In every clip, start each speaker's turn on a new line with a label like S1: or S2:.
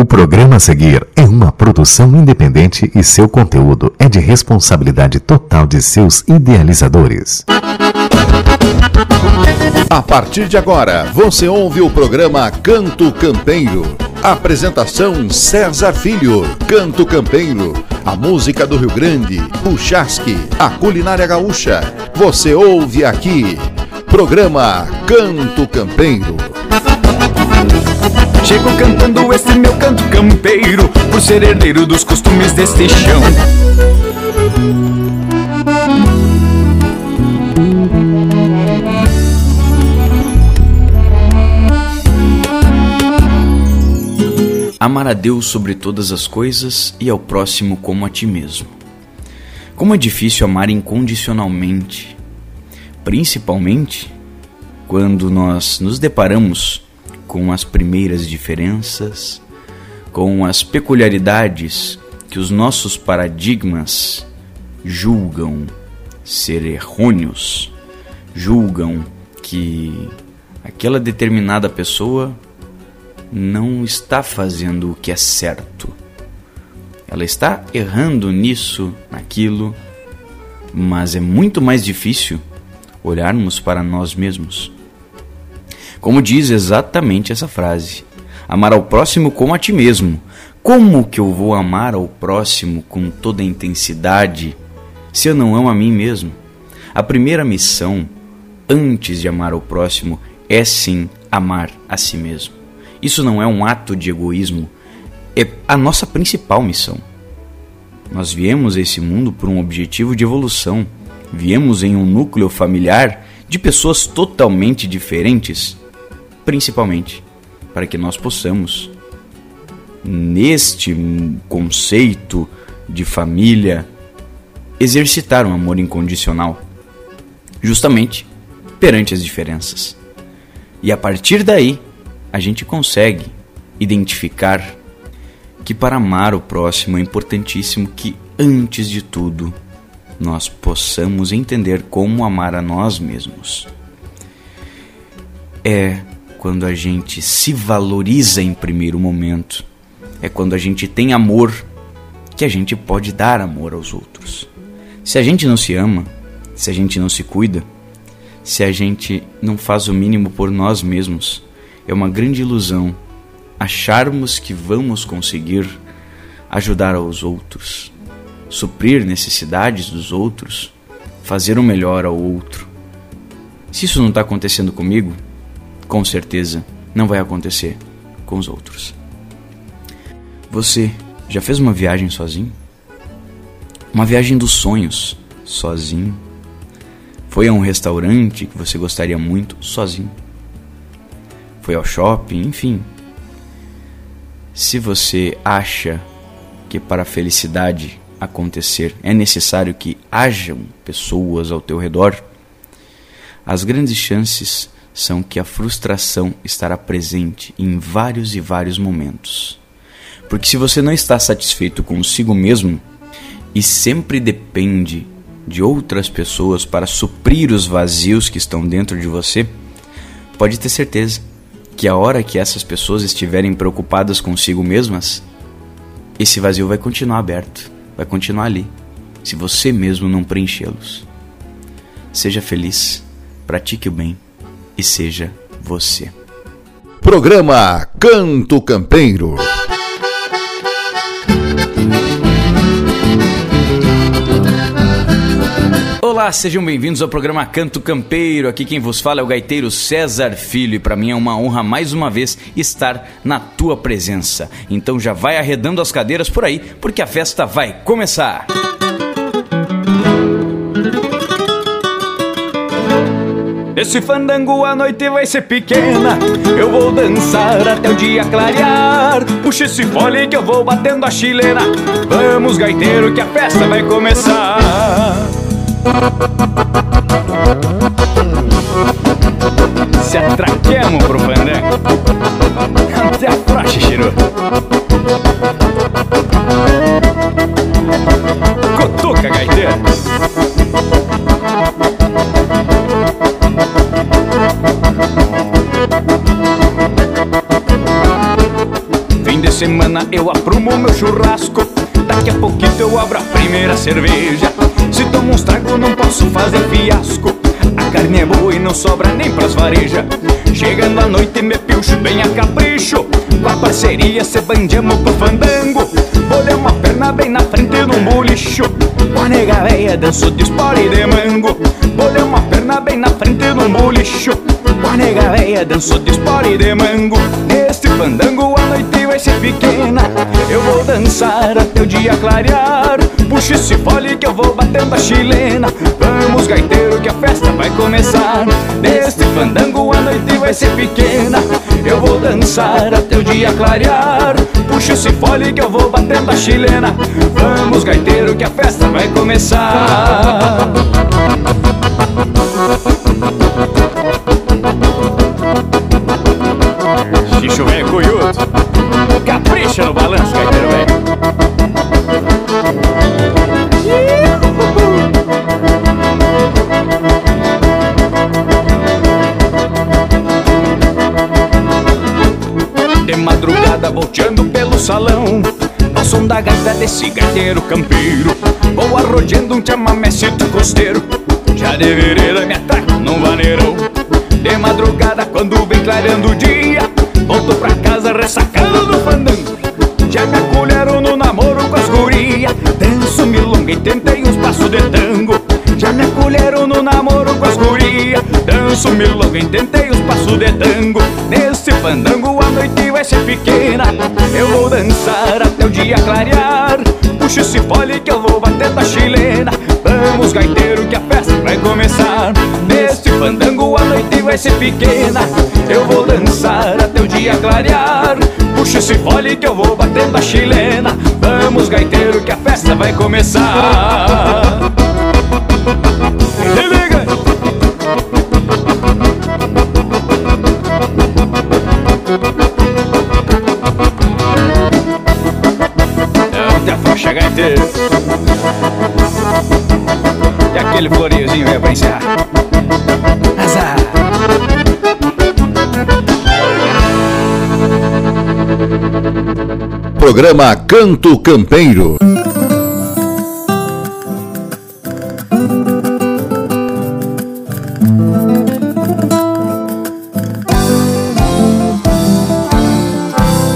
S1: O programa a seguir é uma produção independente e seu conteúdo é de responsabilidade total de seus idealizadores.
S2: A partir de agora, você ouve o programa Canto Campeiro. Apresentação César Filho. Canto Campeiro. A música do Rio Grande, o chasque, a culinária gaúcha. Você ouve aqui. Programa Canto Campeiro.
S3: Chego cantando esse meu canto campeiro, por ser herdeiro dos costumes deste chão. Amar a Deus sobre todas as coisas e ao próximo como a ti mesmo. Como é difícil amar incondicionalmente, principalmente quando nós nos deparamos com as primeiras diferenças, com as peculiaridades que os nossos paradigmas julgam ser errôneos, julgam que aquela determinada pessoa não está fazendo o que é certo. Ela está errando nisso, naquilo, mas é muito mais difícil olharmos para nós mesmos como diz exatamente essa frase: amar ao próximo como a ti mesmo. Como que eu vou amar ao próximo com toda a intensidade se eu não amo a mim mesmo? A primeira missão, antes de amar ao próximo, é sim amar a si mesmo. Isso não é um ato de egoísmo, é a nossa principal missão. Nós viemos a esse mundo por um objetivo de evolução. Viemos em um núcleo familiar de pessoas totalmente diferentes principalmente para que nós possamos, neste conceito de família, exercitar um amor incondicional, justamente perante as diferenças. E a partir daí, a gente consegue identificar que para amar o próximo é importantíssimo que, antes de tudo, nós possamos entender como amar a nós mesmos. É quando a gente se valoriza em primeiro momento. É quando a gente tem amor que a gente pode dar amor aos outros. Se a gente não se ama, se a gente não se cuida, se a gente não faz o mínimo por nós mesmos, é uma grande ilusão acharmos que vamos conseguir ajudar aos outros, suprir necessidades dos outros, fazer o melhor ao outro. Se isso não está acontecendo comigo, com certeza não vai acontecer com os outros. Você já fez uma viagem sozinho? Uma viagem dos sonhos, sozinho? Foi a um restaurante que você gostaria muito, sozinho? Foi ao shopping, enfim. Se você acha que para a felicidade acontecer é necessário que hajam pessoas ao teu redor, as grandes chances são que a frustração estará presente em vários e vários momentos. Porque se você não está satisfeito consigo mesmo e sempre depende de outras pessoas para suprir os vazios que estão dentro de você, pode ter certeza que a hora que essas pessoas estiverem preocupadas consigo mesmas, esse vazio vai continuar aberto, vai continuar ali, se você mesmo não preenchê-los. Seja feliz, pratique o bem e seja você.
S2: Programa Canto Campeiro.
S3: Olá, sejam bem-vindos ao programa Canto Campeiro. Aqui quem vos fala é o gaiteiro César Filho e para mim é uma honra mais uma vez estar na tua presença. Então já vai arredando as cadeiras por aí, porque a festa vai começar. Esse fandango a noite vai ser pequena. Eu vou dançar até o dia clarear. Puxa esse fole que eu vou batendo a chilena Vamos gaiteiro que a festa vai começar. Se atraquemos pro fandango. Até a praxe, Chiru. Cotoca, gaiteiro semana eu aprumo meu churrasco. Daqui a pouquinho eu abro a primeira cerveja. Se tomo uns trago, não posso fazer fiasco. A carne é boa e não sobra nem pras varejas. Chegando à noite, me pilcho bem a capricho. Com a parceria, se bandiamo pro fandango. Bolei uma perna bem na frente num bolicho. Com a nega véia, danço de espora e de mango. Bolei uma perna bem na frente num bolicho. Com a nega véia, danço de espora e de mango. Neste fandango, a noite vai ser pequena. Eu vou dançar até o dia clarear. Puxa esse fole que eu vou batendo a chilena. Vamos, gaiteiro, que a festa vai começar. Neste fandango, a noite vai ser pequena. Eu vou dançar até o dia clarear. Puxa esse fole que eu vou batendo a chilena. Vamos, gaiteiro, que a festa vai começar. Xixo velho cunhudo Capricha no balanço, gaiteiro velho De madrugada volteando pelo salão Ao som da gaita desse gaiteiro campeiro Vou arrodeando um chamamecito costeiro Já de vereda me atraco num vaneirão. De madrugada quando vem clareando o dia gurias Danço milonga e tentei uns passos de tango. Nesse fandango a noite vai ser pequena. Eu vou dançar até o dia clarear. Puxa esse fole que eu vou bater a chilena. Vamos gaiteiro que a festa vai começar. Neste fandango a noite vai ser pequena. Eu vou dançar até o dia clarear. Puxa esse fole que eu vou batendo a chilena. Vamos gaiteiro que a festa vai começar Aquele floreiozinho é pra encerrar. Azar.
S4: Programa Canto Campeiro.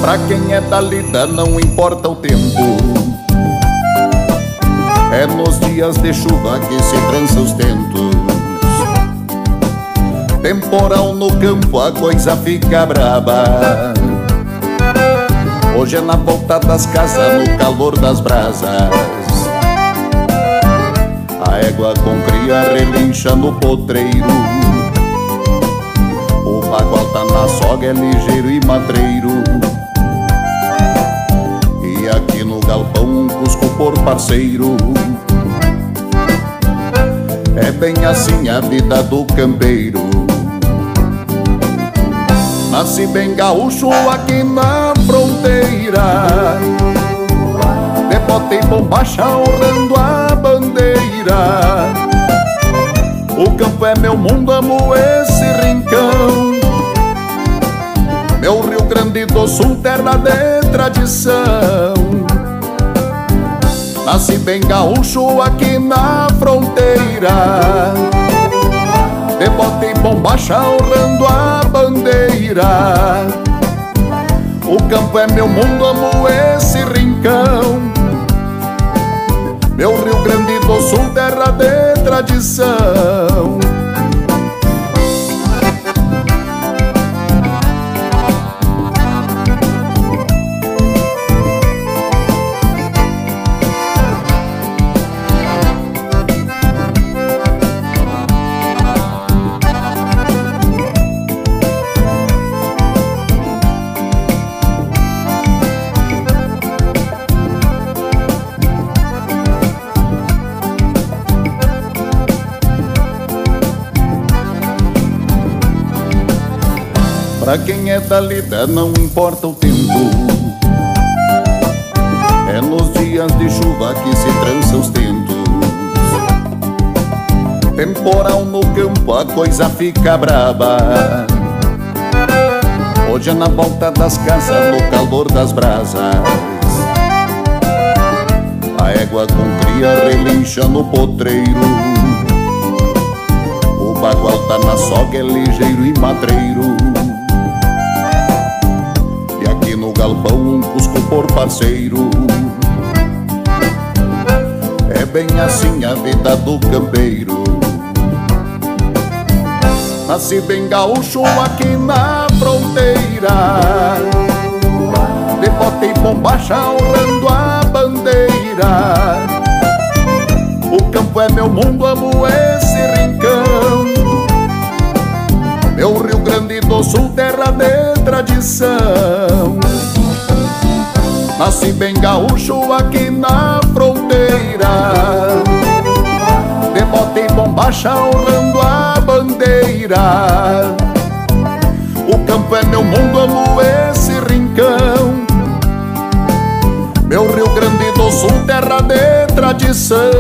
S5: Pra quem é da lida não importa o tempo dias de chuva que se trança os tentos. Temporal no campo a coisa fica braba. Hoje é na volta das casas, no calor das brasas. A égua com cria relincha no potreiro. O bagual tá na soga, é ligeiro e matreiro. E aqui no galpão um cusco por parceiro É bem assim a vida do campeiro. Nasci bem gaúcho aqui na fronteira. De bombacha honrando a bandeira. O campo é meu mundo, amo esse rincão. Meu Rio Grande do Sul, terra de tradição Nasci bem gaúcho aqui na fronteira. De bota e bombacha honrando a bandeira. O campo é meu mundo, amo esse rincão. Meu Rio Grande do Sul, terra de tradição Pra quem é da lida não importa o tempo. É nos dias de chuva que se trança os tentos. Temporal no campo a coisa fica braba. Hoje é na volta das casas, no calor das brasas. A égua com cria relincha no potreiro. O bagual tá na soga, é ligeiro e madreiro galpão um cusco por parceiro. É bem assim a vida do campeiro. Nasci bem gaúcho aqui na fronteira. De bota e bombacha honrando a bandeira. O campo é meu mundo, amo esse rincão. Meu Rio Grande do Sul, terra de tradição Nasci bem gaúcho aqui na fronteira. De bota e bombacha honrando a bandeira. O campo é meu mundo, amo esse rincão. Meu Rio Grande do Sul, terra de tradição.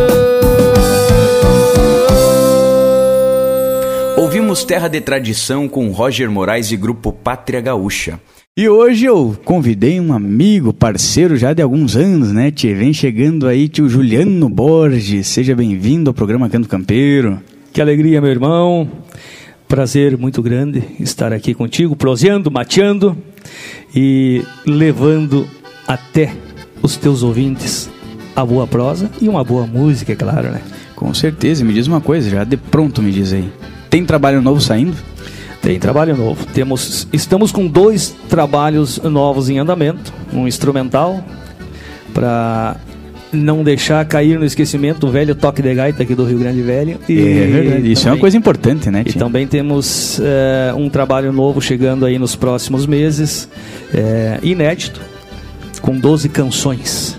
S6: Ouvimos Terra de Tradição com Roger Moraes e grupo Pátria Gaúcha.
S3: E hoje eu convidei um amigo, parceiro já de alguns anos, né, tio? Vem chegando aí, tio Juliano Borges. Seja bem-vindo ao programa Canto Campeiro.
S7: Que alegria, meu irmão. Prazer muito grande estar aqui contigo, proseando, mateando e levando até os teus ouvintes a boa prosa e uma boa música, é claro, né?
S3: Com certeza, me diz uma coisa, já de pronto me diz aí. Tem trabalho novo saindo?
S7: Tem trabalho novo. Temos, estamos com dois trabalhos novos em andamento, um instrumental para não deixar cair no esquecimento o velho toque de gaita aqui do Rio Grande Velho.
S3: E é verdade, isso também, é uma coisa importante, né?
S7: E também temos é, um trabalho novo chegando aí nos próximos meses, é, inédito, com 12 canções.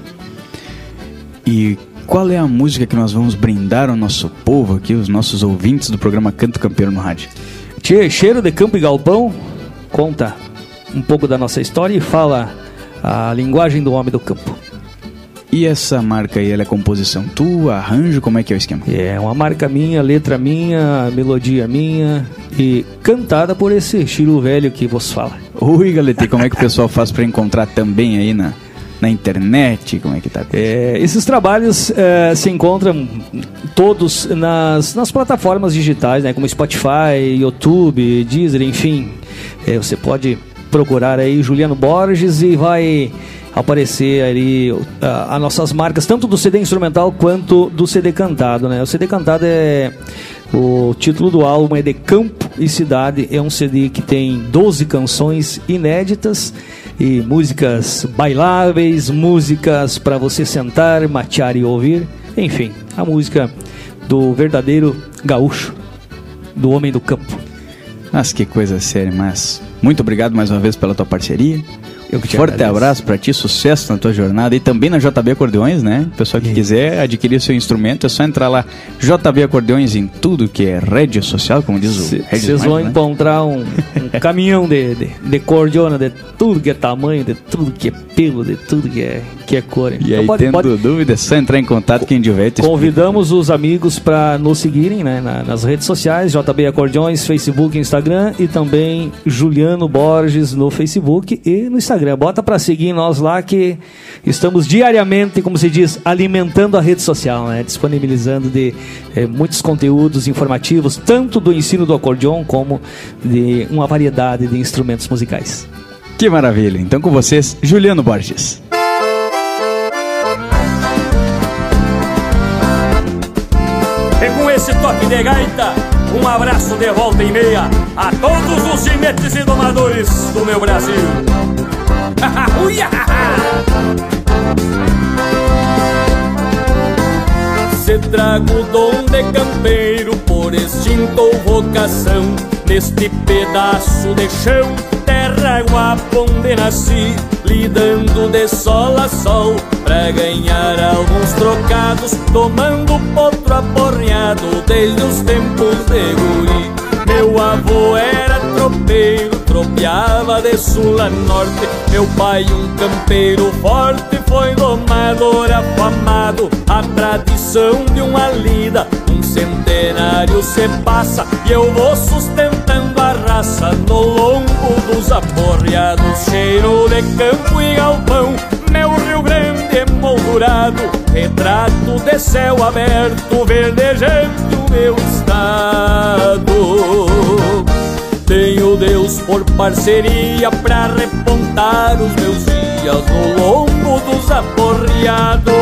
S3: E qual é a música que nós vamos brindar ao nosso povo aqui, os nossos ouvintes do programa Canto Campeiro no Rádio?
S7: Tchê, Cheiro de Campo e Galpão conta um pouco da nossa história e fala a linguagem do homem do campo.
S3: E essa marca aí, ela é composição tua, arranjo, como é que é o esquema?
S7: É uma marca minha, letra minha, melodia minha e cantada por esse Chiro velho que vos fala.
S3: Oi, galete, como é que o pessoal faz para encontrar também aí na, na internet? Como é que tá?
S7: É, esses trabalhos é, se encontram todos nas, nas plataformas digitais, né, como Spotify, YouTube, Deezer, enfim. É, você pode procurar aí Juliano Borges e vai aparecer ali uh, as nossas marcas, tanto do CD instrumental quanto do CD cantado, né? O CD cantado é o título do álbum é De Campo e Cidade, é um CD que tem 12 canções inéditas e músicas bailáveis, músicas para você sentar, matear e ouvir, enfim, a música do verdadeiro gaúcho, do homem do campo.
S3: Mas que coisa séria, mas muito obrigado mais uma vez pela tua parceria.
S7: Eu que te
S3: Forte
S7: agradeço.
S3: abraço para ti, sucesso na tua jornada e também na JB Acordeões, né? Pessoal que quiser adquirir seu instrumento, é só entrar lá JB Acordeões em tudo que é rede social, como diz o
S7: Vocês vão
S3: né?
S7: encontrar um, um caminhão de, de, de cordiona, de tudo que é tamanho, de tudo que é pelo, de tudo que é, que é cor.
S3: E
S7: Então
S3: aí,
S7: pode-
S3: tendo
S7: pode-
S3: dúvida, é só entrar em contato quem tiver. explica.
S7: Convidamos os amigos para nos seguirem né, na- nas redes sociais, JB Acordeões, Facebook, Instagram e também Juliano Borges no Facebook e no Instagram. Bota para seguir nós lá que estamos diariamente, como se diz, alimentando a rede social, né, disponibilizando de eh, muitos conteúdos informativos, tanto do ensino do acordeon como de uma variedade de instrumentos musicais.
S3: Que maravilha. Então com vocês, Juliano Borges.
S8: Esse toque de gaita, um abraço de volta e meia a todos os ginetes e domadores do meu Brasil. Se trago o dom de campeiro por instinto vocação Neste pedaço de chão, água onde nasci Lidando de sol a sol. Pra ganhar alguns trocados Tomando potro aporreado. Desde os tempos de guri Meu avô era tropeiro, tropeava de sul a norte. Meu pai um campeiro forte, foi domador afamado. A tradição de uma lida, um centenário se passa. E eu vou sustentando no lombo dos aporreados Cheiro de campo e galpão Meu Rio Grande emoldurado Retrato de céu aberto Verdejando meu estado. Tenho Deus por parceria Pra repontar os meus dias No lombo dos aporreados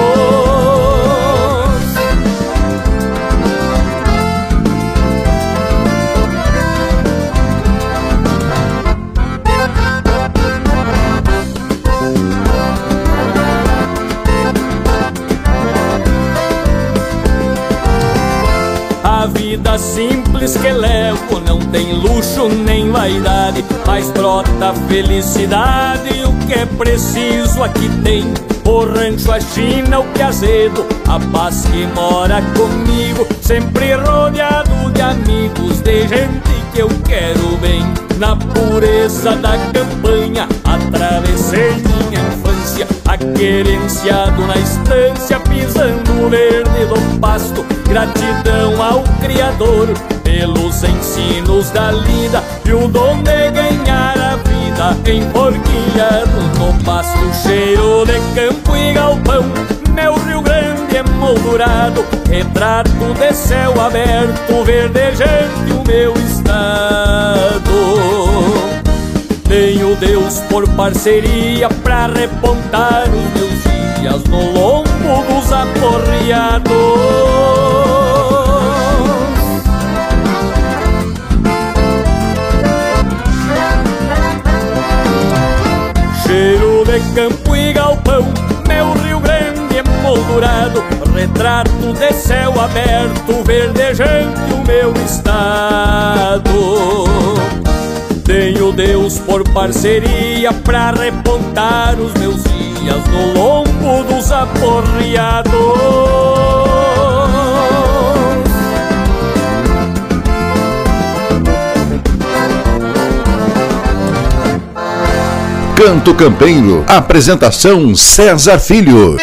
S8: vida simples que levo não tem luxo nem vaidade, mas brota felicidade. O que é preciso aqui tem o rancho, a China, o azedo, a paz que mora comigo, sempre rodeado de amigos, de gente que eu quero bem. Na pureza da campanha, atravessei minha infância, aquerenciado na estância, pisando o verde do pasto. Gratidão ao Criador pelos ensinos da lida e o dom de ganhar a vida enforquilhado no pasto. Cheiro de campo e galpão, meu Rio Grande emoldurado, retrato de céu aberto, verdejante o meu estado. Tenho Deus por parceria pra repontar os meus dias no lombo dos aporreados. Cheiro de campo e galpão, meu Rio Grande emoldurado, retrato de céu aberto, verdejante o meu estado. Tenho Deus por parceria pra repontar os meus dias no lombo dos aporreados.
S2: Canto Campeiro. Apresentação César Filho.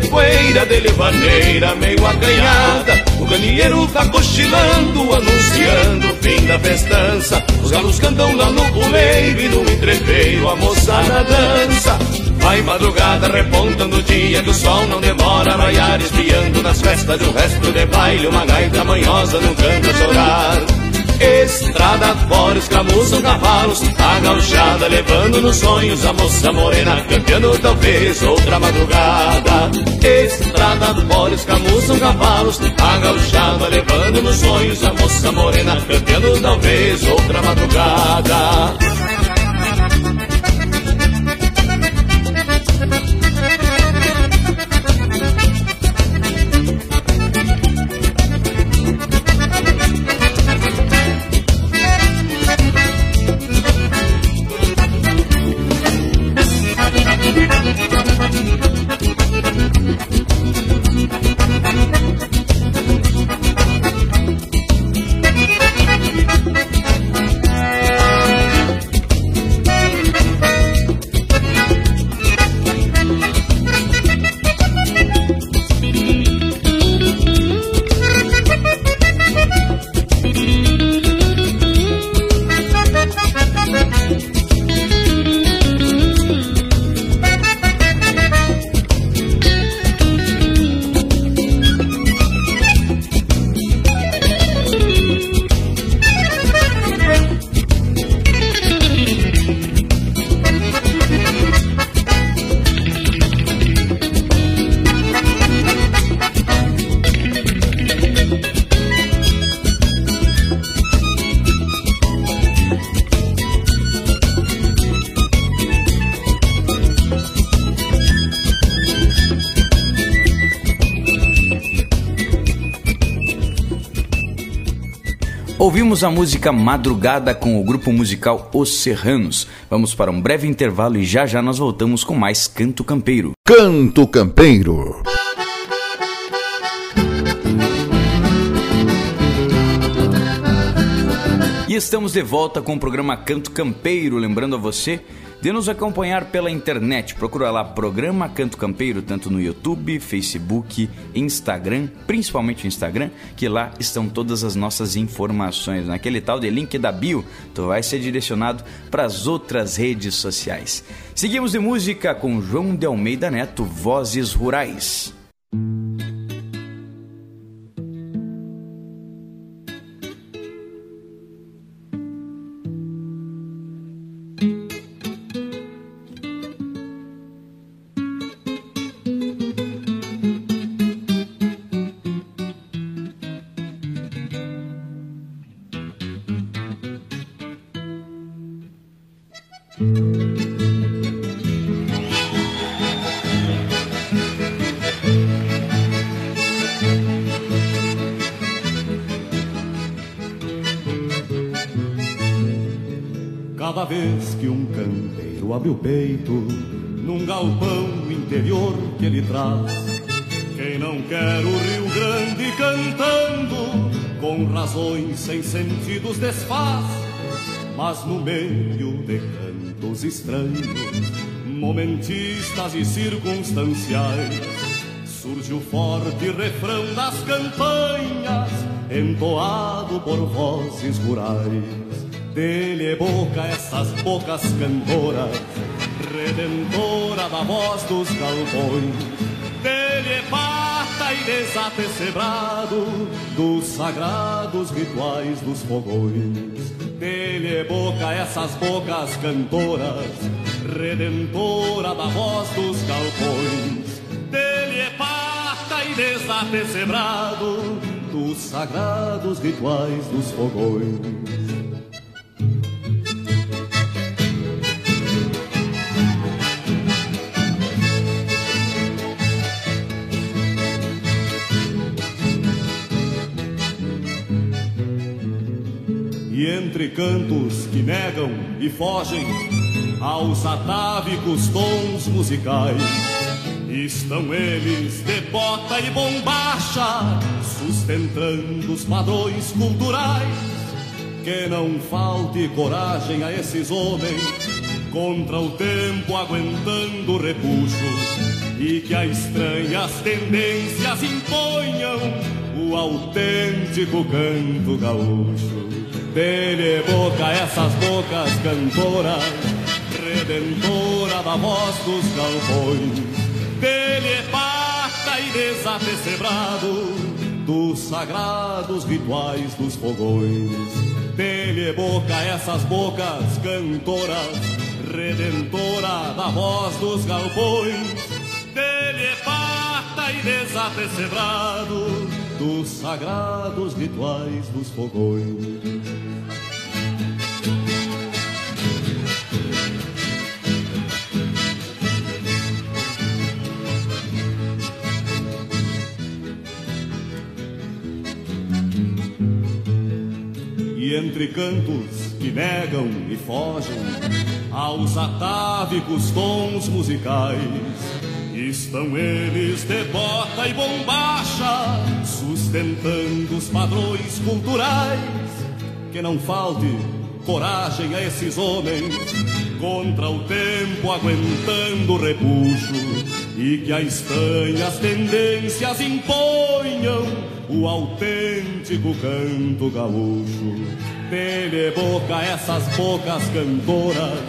S9: De poeira, de levaneira meio acanhada. O galinheiro tá cochilando, anunciando o fim da festança. Os galos cantam lá no puleiro e no entreveiro a moçada dança. Vai madrugada repontando o dia que o sol não demora a raiar Espiando nas festas de um resto de baile Uma gaita manhosa não canta chorar Estrada fora escravuzam cavalos A gauchada levando nos sonhos A moça morena cantando talvez outra madrugada. Estrada fora escravuzam cavalos A gauchada levando nos sonhos A moça morena cantando talvez outra madrugada
S3: Ouvimos a música Madrugada com o grupo musical Os Serranos. Vamos para um breve intervalo e já já nós voltamos com mais Canto Campeiro.
S2: Canto Campeiro.
S3: E estamos de volta com o programa Canto Campeiro, lembrando a você de nos acompanhar pela internet. Procura lá Programa Canto Campeiro, tanto no YouTube, Facebook, Instagram, principalmente Instagram, que lá estão todas as nossas informações. Naquele tal de link da bio, tu vai ser direcionado para as outras redes sociais. Seguimos de música com João de Almeida Neto, Vozes Rurais.
S10: abre Quem não quer o Rio Grande cantando, com razões sem sentidos desfaz, mas no meio de cantos estranhos, momentistas e circunstanciais, surge o forte refrão das campanhas, entoado por vozes rurais. Dele é boca essas bocas cantoras, redentora da voz dos galpões. Dele é pata e desatecebrado dos sagrados rituais dos fogões. Dele é boca essas bocas cantoras, redentora da voz dos galpões. Dele é pata e desatecebrado dos sagrados rituais dos fogões. Cantos que negam e fogem aos atávicos tons musicais. Estão eles de bota e bombacha, sustentando os padrões culturais. Que não falte coragem a esses homens contra o tempo aguentando repuxo e que as estranhas tendências imponham o autêntico canto gaúcho. Dele boca essas bocas cantoras, redentora da voz dos galpões. Dele pata e desatecebrado dos sagrados rituais dos fogões. Dele boca essas bocas cantoras, redentora da voz dos galpões. Dele pata e desatecebrado dos sagrados rituais dos fogões. E entre cantos que negam e fogem aos atávicos tons musicais, estão eles de bota e bombacha, sustentando os padrões culturais. Que não falte coragem a esses homens contra o tempo aguentando repuxo e que as estranhas tendências imponham o autêntico canto gaúcho. Dele boca essas bocas cantoras,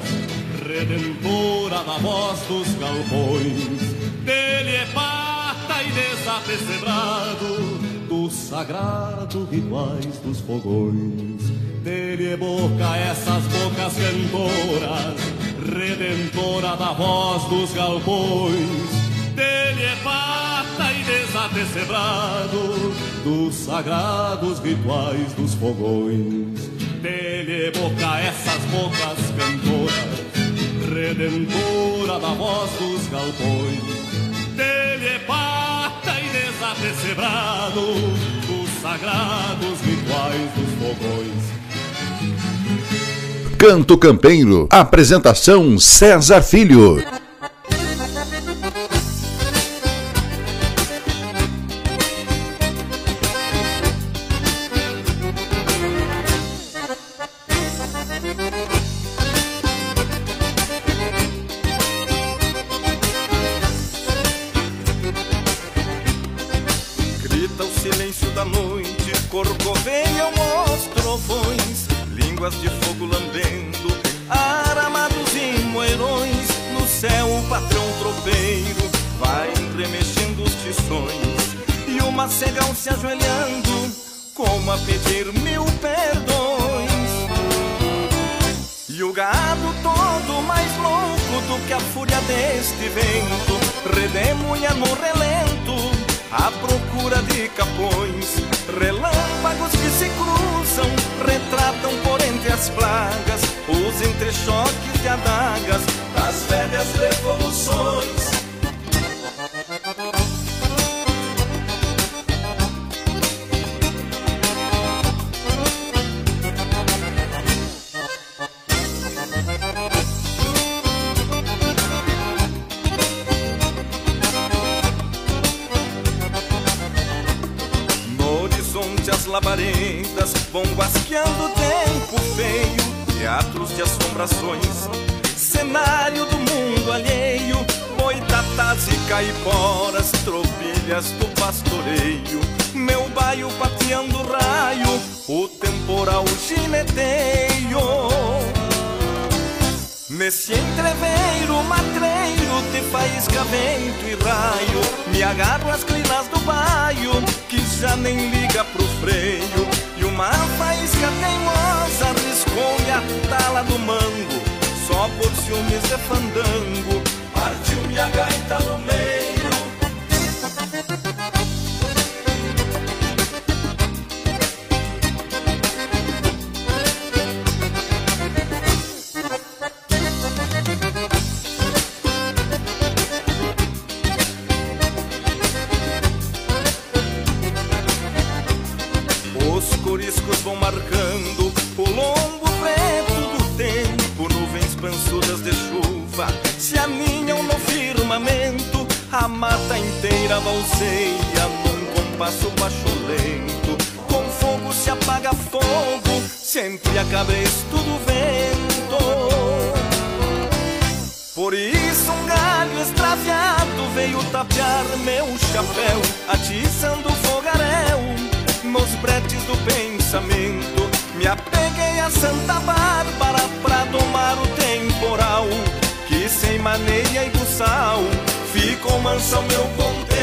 S10: redentora da voz dos galpões. Dele é pata e desapecebrado dos sagrados rituais dos fogões. Dele é boca essas bocas cantoras, redentora da voz dos galpões. Dele é pata e desatecebrado dos sagrados rituais dos fogões. Dele é boca essas bocas cantoras, redentora da voz dos galpões. Dele é pata e desatecebrado dos sagrados rituais dos fogões.
S2: Canto Campeiro. Apresentação César Filho.
S11: Entre as plagas Os entrechoques de adagas das velhas revoluções. Labaredas vão guasqueando caiporas, tropilhas do pastoreio. Meu baio pateando raio, o temporal gineteio. Nesse entreveiro matreiro de faísca, vento e raio. Me agarro às crinas do baio Que já nem liga pro freio. E uma faísca teimosa riscou-me a tala do mango Só por ciúmes de fandango Partiu-me a gaita no meio chapéu, atiçando fogaréu nos bretes do pensamento. Me apeguei a Santa Bárbara pra domar o temporal, que sem maneia e buçal ficou mansa o meu contento.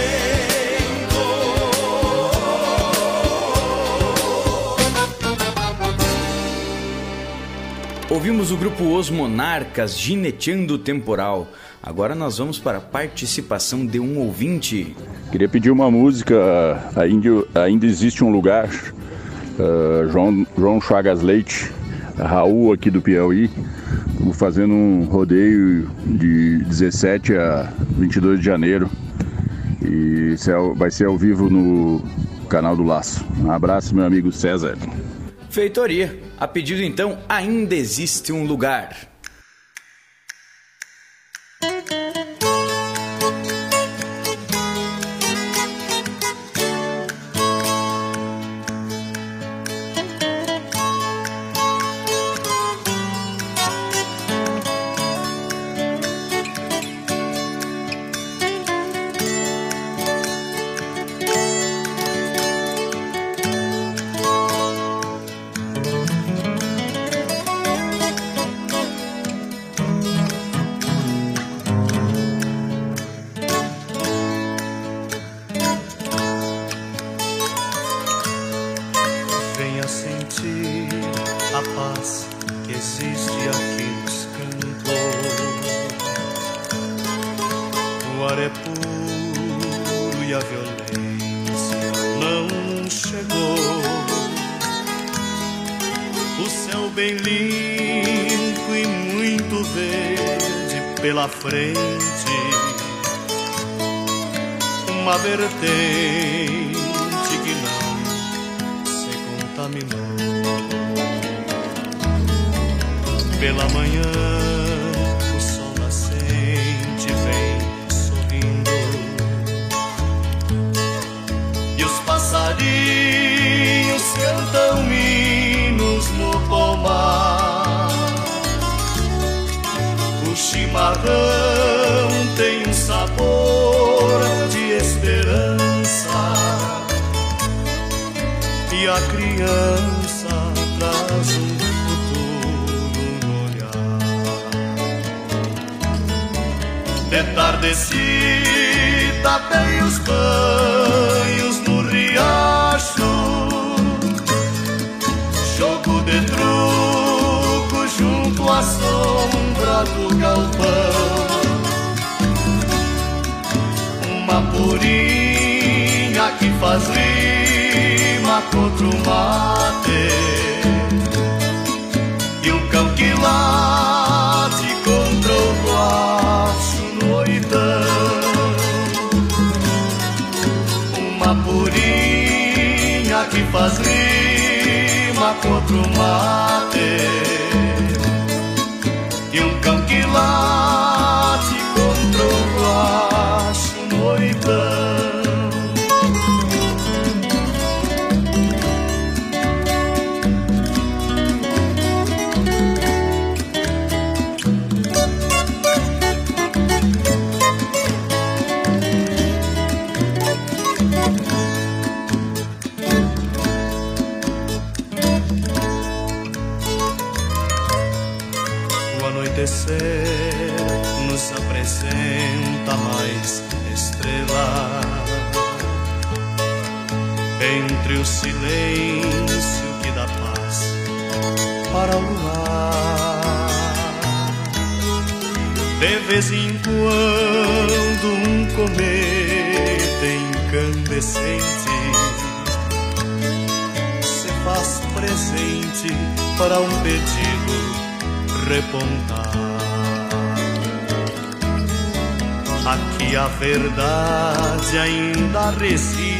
S3: Ouvimos o grupo Os Monarcas gineteando o temporal. Agora nós vamos para a participação de um ouvinte.
S12: Queria pedir uma música, ainda, ainda existe um lugar, uh, João, João Chagas Leite, Raul aqui do Piauí. Estamos fazendo um rodeio de 17 a 22 de janeiro e vai ser ao vivo no canal do Laço. Um abraço, meu amigo César.
S3: Feitoria. A pedido então, ainda existe um lugar.
S13: pela manhã o sol
S14: nascente vem sorrindo e os passarinhos cantam minos no pomar. O chimarrão tem um sabor de esperança e a criança Enardeci, tapei os banhos no riacho. Jogo de truco junto à sombra do galpão. Uma purinha que faz rima contra o mate. E um cão que lá faz rima contra o mate. E um cão que lá entre o silêncio que dá paz para o luar. De vez em quando um cometa incandescente se faz presente para um pedido
S13: repontar. Aqui a verdade ainda resiste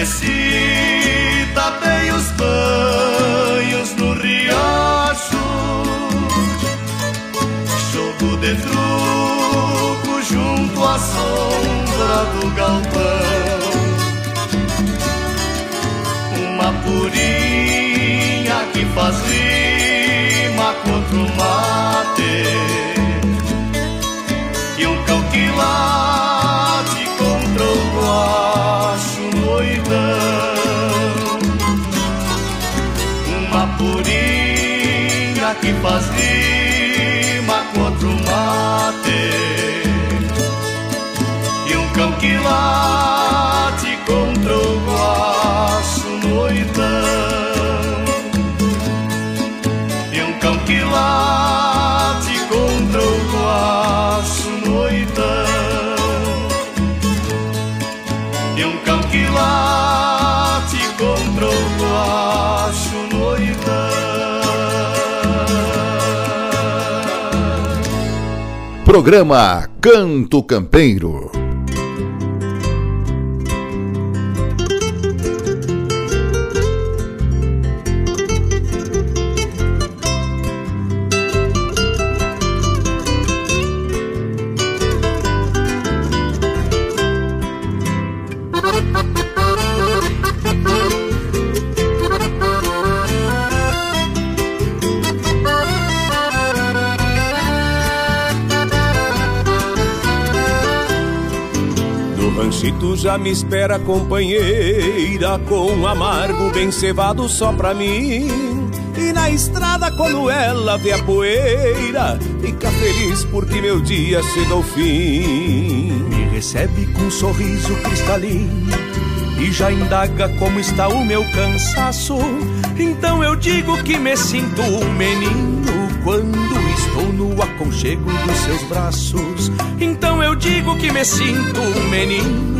S13: Tardeci, tapei os
S14: banhos no riacho, jogo de truco junto à sombra do galpão. Uma purinha que faz rima contra o mate que faz rima contra o mate. E um cão que late
S5: Programa Canto Campeiro.
S2: Me espera companheira Com um amargo bem cevado só pra mim. E na estrada quando ela vê a poeira Fica feliz porque meu dia chega ao fim. Me recebe com um sorriso cristalino E já indaga como está o meu cansaço. Então eu digo que me sinto um menino quando estou no aconchego dos seus braços. Então eu digo que me sinto um menino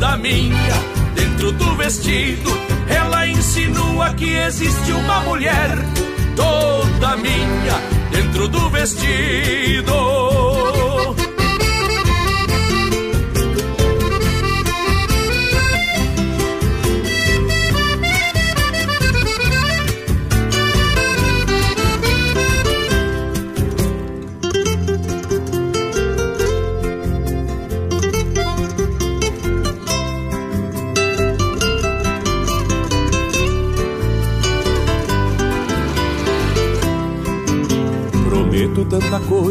S2: toda minha dentro do vestido. Ela insinua que existe uma mulher toda minha dentro do vestido.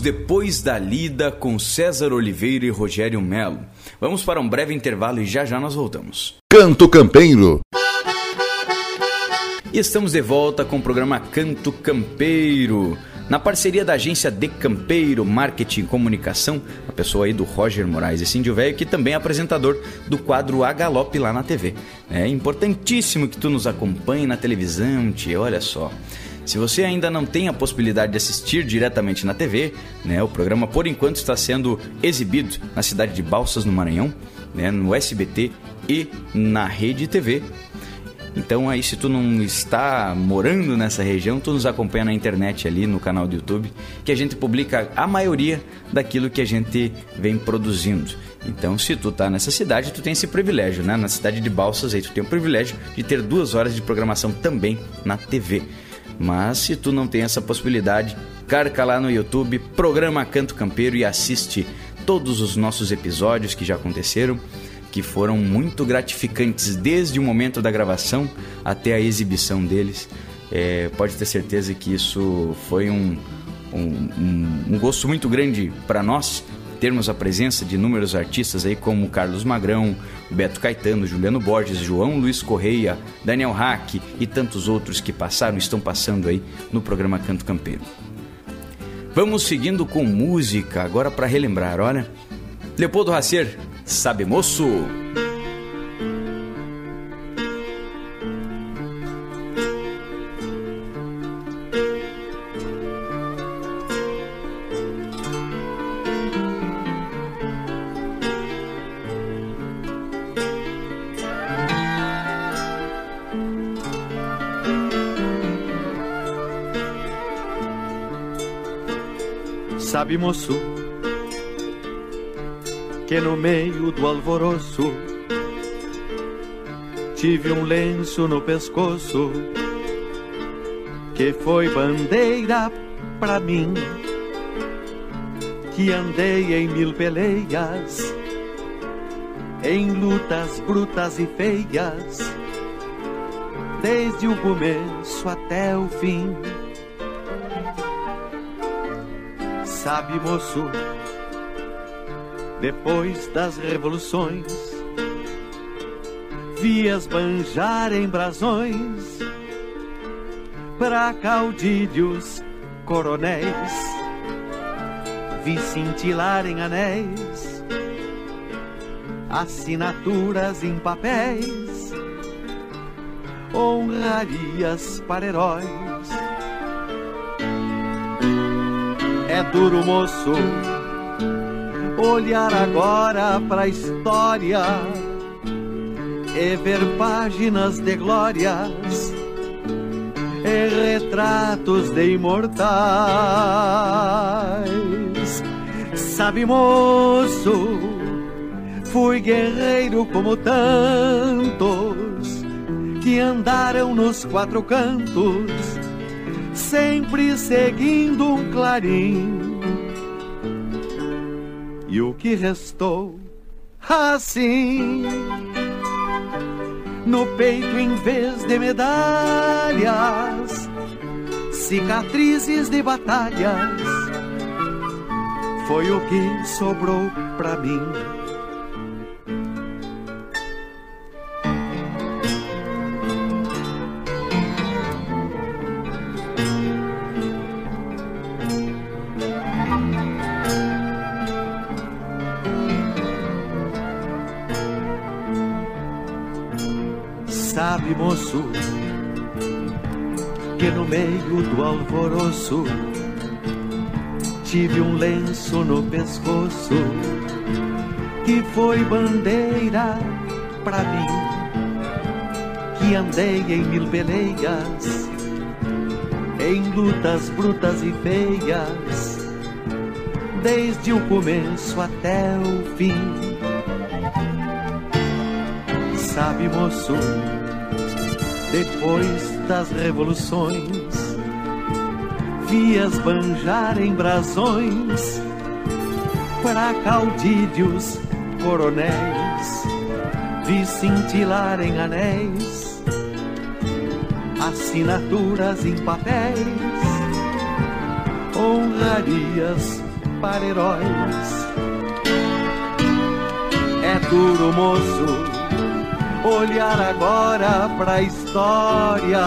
S3: Depois da lida com César Oliveira e Rogério Melo. Vamos para um breve intervalo e já já nós voltamos.
S2: Canto Campeiro.
S3: E estamos de volta com o programa Canto Campeiro. Na parceria da agência De Campeiro Marketing e Comunicação, a pessoa aí do Roger Moraes e Cindio Velho, que também é apresentador do quadro A Galope lá na TV. É importantíssimo que tu nos acompanhe na televisão, tia, olha só. Se você ainda não tem a possibilidade de assistir diretamente na TV, né, o programa por enquanto está sendo exibido na cidade de Balsas, no Maranhão, né, no SBT e na Rede TV. Então aí se tu não está morando nessa região, tu nos acompanha na internet ali no canal do YouTube, que a gente publica a maioria daquilo que a gente vem produzindo. Então, se tu tá nessa cidade, tu tem esse privilégio, né? Na cidade de Balsas aí tu tem o privilégio de ter duas horas de programação também na TV. Mas se tu não tem essa possibilidade, carca lá no YouTube, programa Canto Campeiro e assiste todos os nossos episódios que já aconteceram, que foram muito gratificantes desde o momento da gravação até a exibição deles. É, pode ter certeza que isso foi um, um, um, um gosto muito grande para nós termos a presença de inúmeros artistas aí como Carlos Magrão, Beto Caetano, Juliano Borges, João Luiz Correia, Daniel Hack e tantos outros que passaram e estão passando aí no programa Canto Campeiro. Vamos seguindo com música agora para relembrar, olha. Leopoldo Racer, Sabe Moço?
S13: Sabe, moço, que no meio do alvoroço tive um lenço no pescoço que foi bandeira pra mim. Que andei em mil peleias, em lutas brutas e feias, desde o começo até o fim. Sabe, moço, depois das revoluções, vias banjar em brasões para caudilhos, coronéis, vi cintilar em anéis, assinaturas em papéis, honrarias para heróis. Duro, moço, olhar agora pra história e ver páginas de glórias e retratos de imortais. Sabe, moço, fui guerreiro como tantos que andaram nos quatro cantos, sempre seguindo um clarim. E o que restou assim? No peito, em vez de medalhas, cicatrizes de batalhas, foi o que sobrou pra mim. Moço, que no meio do alvoroço tive um lenço no pescoço que foi bandeira pra mim. Que que andei em mil peleias, em lutas brutas e feias, desde o começo até o fim. Sabe, moço, depois das revoluções, vias banjar em brasões para caudilhos, coronéis, vi cintilar em anéis, assinaturas em papéis, honrarias para heróis. É duro, moço, olhar agora pra história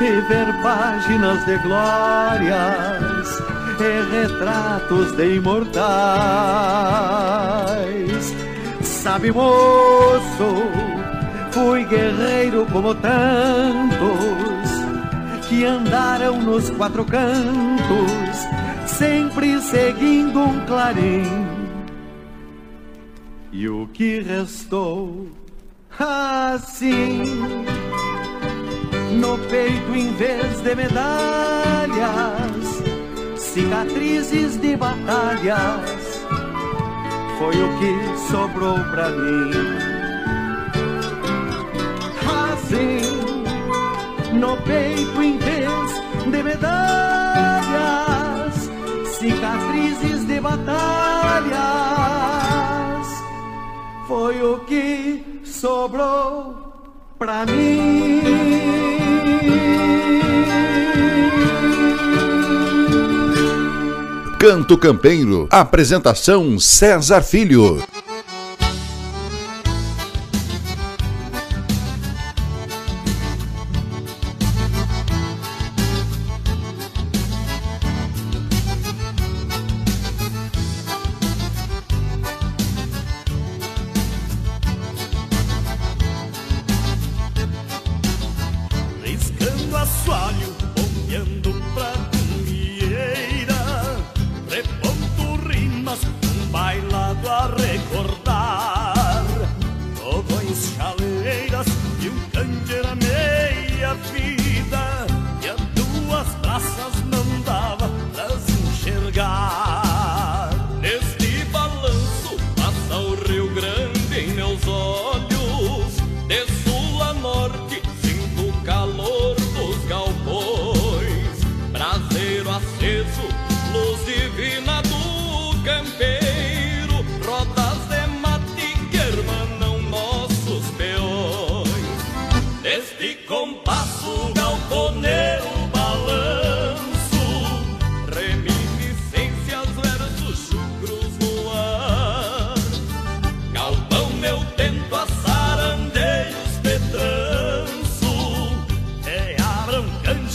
S13: e ver páginas de glórias e retratos de imortais. Sabe, moço, fui guerreiro como tantos que andaram nos quatro cantos, sempre seguindo um clarim. E o que restou assim no peito em vez de medalhas, cicatrizes de batalhas, foi o que sobrou pra mim. Assim, no peito em vez de medalhas, cicatrizes de batalhas, foi o que sobrou pra mim.
S2: Canto Campeiro. Apresentação César Filho.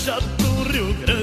S10: Brancancha do Rio Grande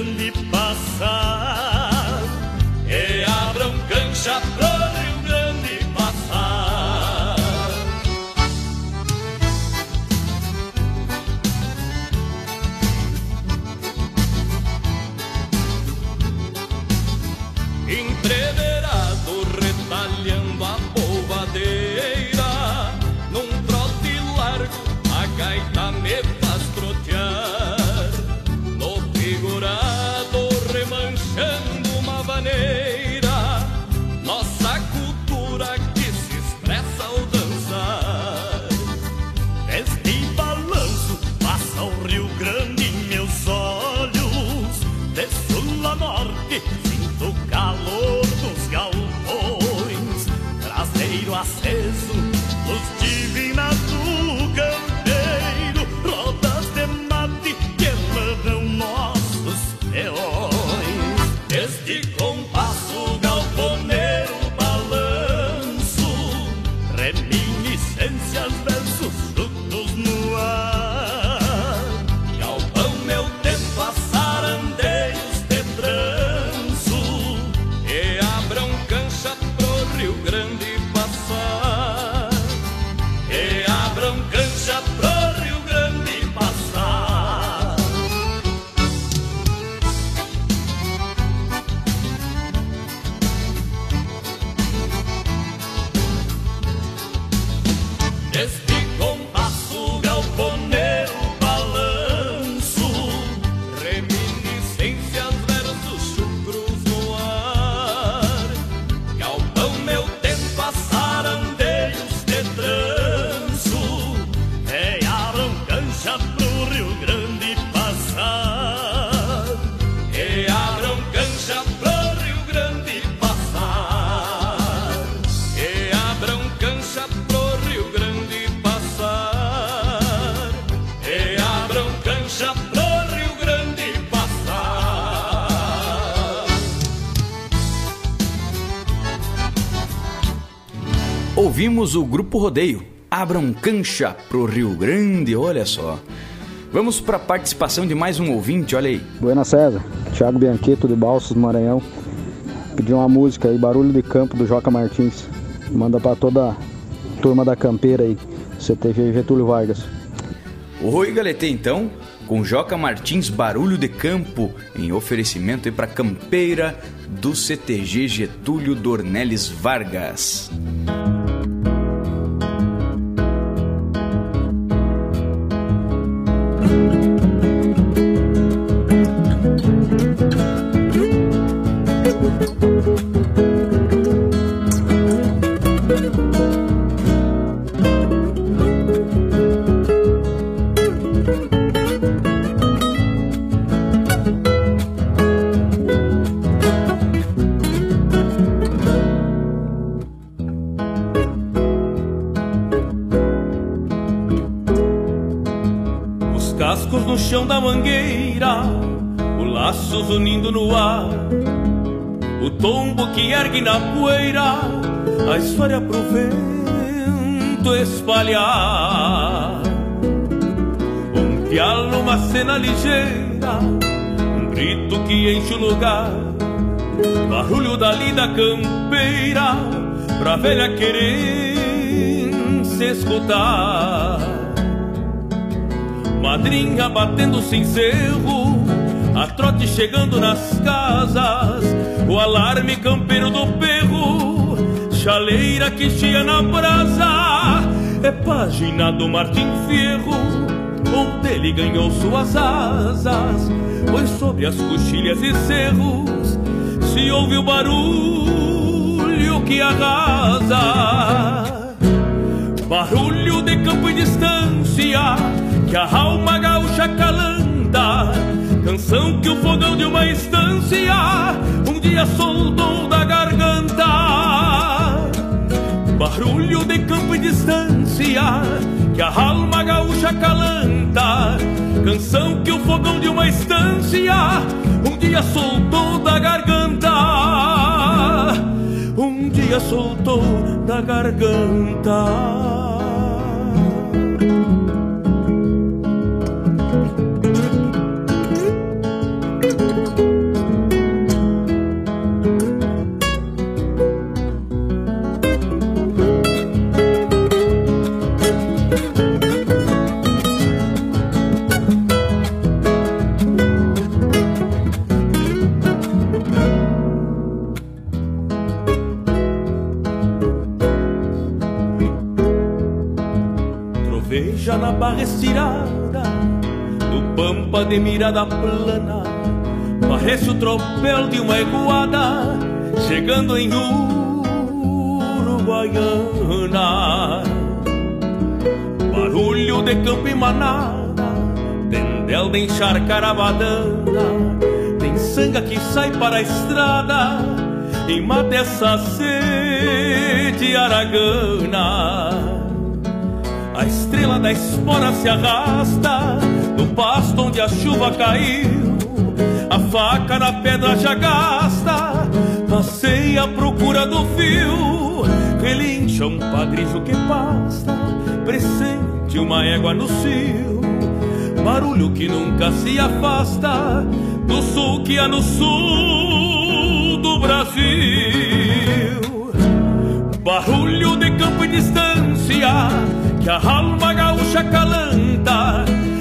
S3: ouvimos o Grupo Rodeio. Abram cancha pro Rio Grande, olha só. Vamos para a participação de mais um ouvinte, olha aí.
S15: Buena César, Thiago Biancheto de Balsas, Maranhão. Pedi uma música aí, Barulho de Campo do Joca Martins. Manda para toda a turma da campeira aí, CTG Getúlio Vargas.
S3: Oi, Galete, então, com Joca Martins Barulho de Campo, em oferecimento aí para campeira do CTG Getúlio Dornelles Vargas.
S8: Ligeira, um grito que enche o lugar, barulho da campeira, pra velha querer se escutar. Madrinha batendo sem cerro, a trote chegando nas casas, o alarme campeiro do perro, chaleira que chia na brasa, é página do Martim Fierro, onde ele ganhou suas asas, pois sobre as coxilhas e cerros se ouve o barulho que arrasa. Barulho de campo e distância que a alma gaúcha calanta. Canção que o fogão de uma estância um dia soltou da garganta. Barulho de campo e distância que a alma gaúcha calanta. Canção que o fogão de uma estância um dia soltou da garganta. Um dia soltou da garganta. De mirada plana, parece o tropel de uma eguada chegando em Uruguaiana. Barulho de campo e manada, tendel de encharcar a badana, tem sanga que sai para a estrada e mata essa sede aragana. A estrela da espora se arrasta no pasto onde a chuva caiu. A faca na pedra já gasta, passeia à procura do fio. Relincha um padrijo que pasta, pressente uma égua no cio. Barulho que nunca se afasta do sul que há no sul do Brasil. Barulho de campo e distância que a alma gaúcha calanta,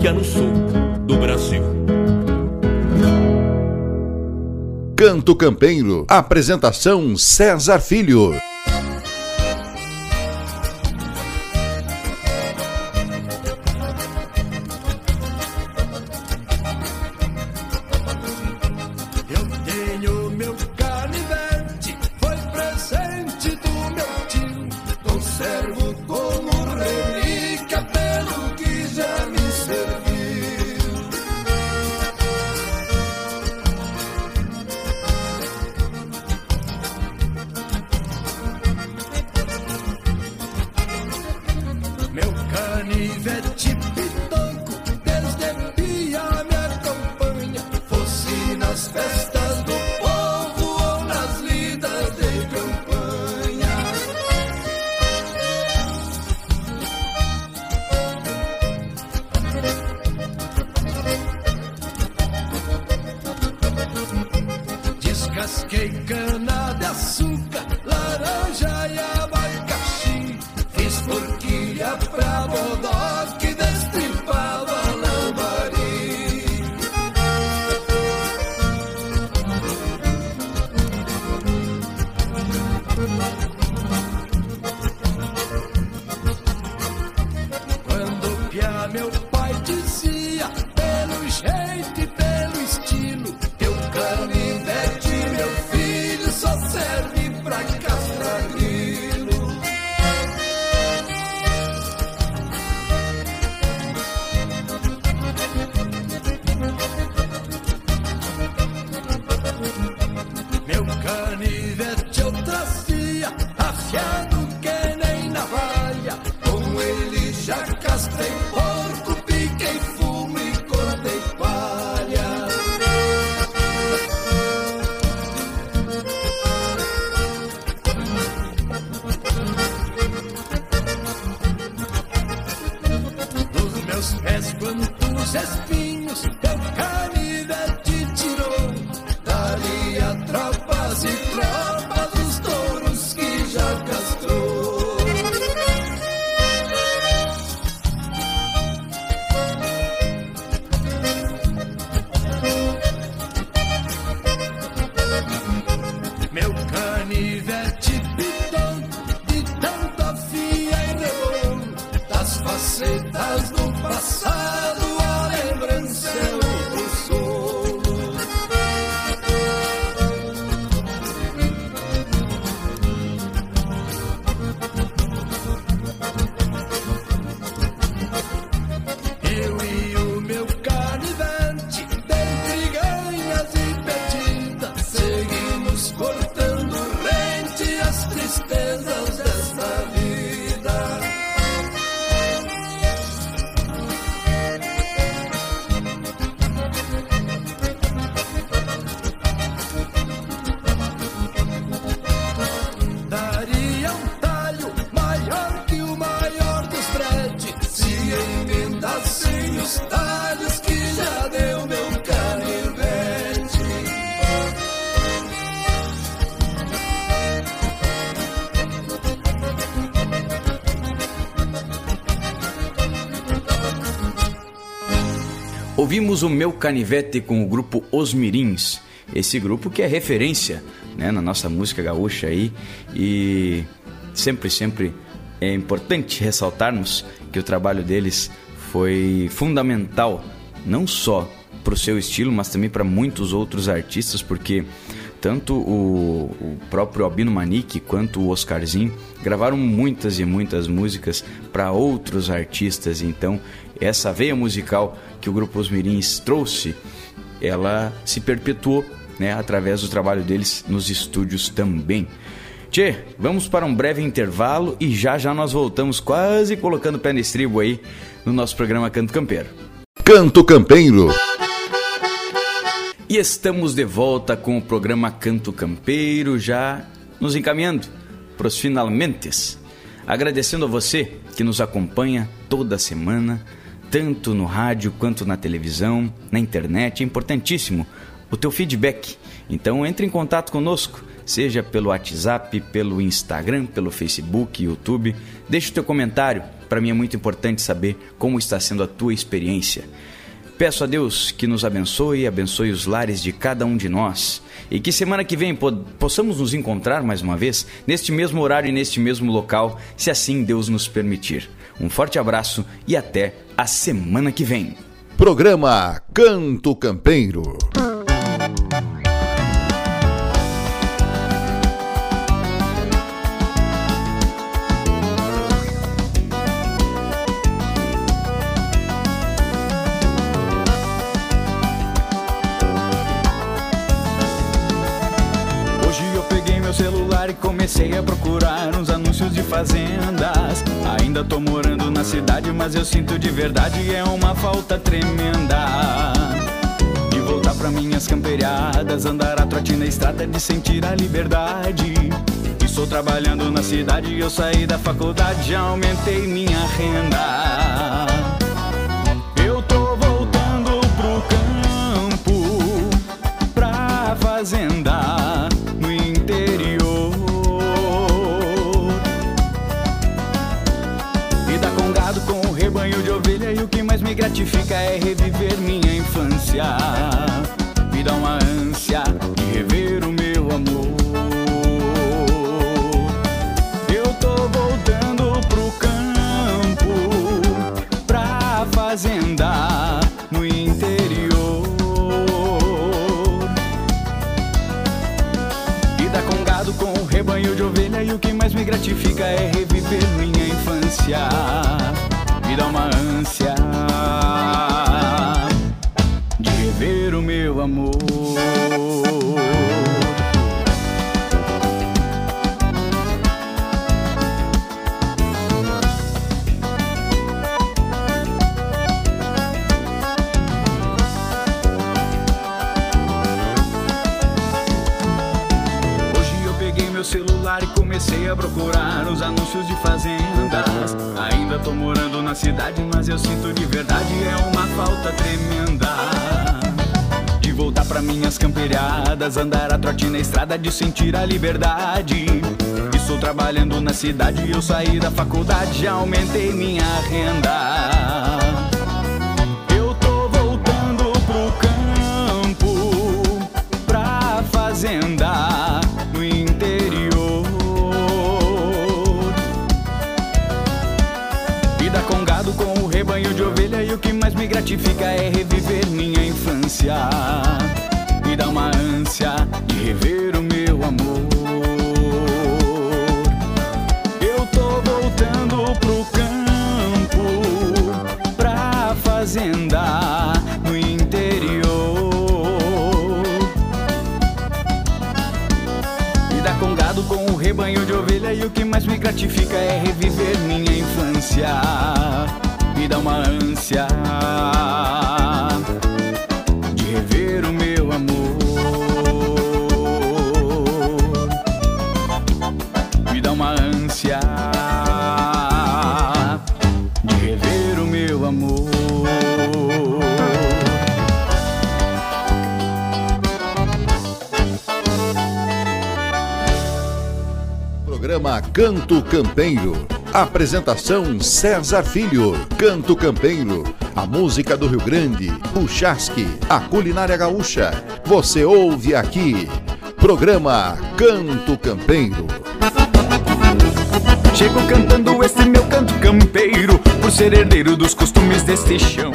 S8: que é no sul do Brasil.
S2: Canto Campeiro. Apresentação César Filho.
S16: Casquei cana de açúcar, o Meu Canivete
S3: com o grupo Os Mirins. Esse grupo que é referência né, na nossa música gaúcha aí. E sempre, sempre é importante ressaltarmos que o trabalho deles foi fundamental, não só para o seu estilo, mas também para muitos outros artistas, porque tanto o, o próprio Albino Manique quanto o Oscarzinho gravaram muitas e muitas músicas para outros artistas. Então, essa veia musical que o grupo Os Mirins trouxe, ela se perpetuou né, através do trabalho deles nos estúdios também. Tchê, vamos para um breve intervalo e já já nós voltamos quase colocando o pé no estribo aí no nosso programa Canto Campeiro.
S2: Canto Campeiro.
S3: E estamos de volta com o programa Canto Campeiro, já nos encaminhando para os finalmente. Agradecendo a você que nos acompanha toda semana, tanto no rádio quanto na televisão, na internet. É importantíssimo o teu feedback. Então entre em contato conosco, seja pelo WhatsApp, pelo Instagram, pelo Facebook, YouTube. Deixe o teu comentário. Para mim é muito importante saber como está sendo a tua experiência. Peço a Deus que nos abençoe, abençoe os lares de cada um de nós e que semana que vem po possamos nos encontrar mais uma vez neste mesmo horário e neste mesmo local, se assim Deus nos permitir. Um forte abraço e até a semana que vem.
S2: Programa Canto Campeiro.
S9: Hoje eu peguei meu celular e comecei a procurar uns anúncios de fazendas. Mas eu sinto de verdade é uma falta tremenda. De voltar pra minhas camperiadas, andar a trote na estrada, de sentir a liberdade. Estou trabalhando na cidade, eu saí da faculdade, aumentei minha renda.
S3: Gratifica é reviver minha infância. Me dá uma ânsia de rever o meu amor. Eu tô voltando pro campo, pra fazenda no interior. Lida com gado, com rebanho de ovelha e o que mais me gratifica é reviver minha infância. Me dá uma ânsia de rever o meu amor. Hoje eu peguei meu celular e comecei a procurar os anúncios de tô morando na cidade, mas eu sinto de verdade é uma falta tremenda. De voltar pra minhas camperiadas, andar a trote na estrada, de sentir a liberdade. Estou trabalhando na cidade, eu saí da faculdade, já aumentei minha renda. Eu tô voltando pro campo, pra fazenda que mais me gratifica é reviver minha infância. Me dá uma ânsia de rever o meu amor. Eu tô voltando pro campo, pra fazenda no interior. Vida com gado, com o rebanho de ovelha e o que mais me gratifica é reviver minha infância. Me dá uma ânsia de rever o meu amor. Me dá uma ânsia de rever o meu amor.
S5: Programa Canto Campeiro. Apresentação César Filho. Canto Campeiro. A música do Rio Grande. O chasque. A culinária gaúcha. Você ouve aqui. Programa Canto Campeiro.
S3: Chego cantando esse meu canto campeiro, por ser herdeiro dos costumes deste chão.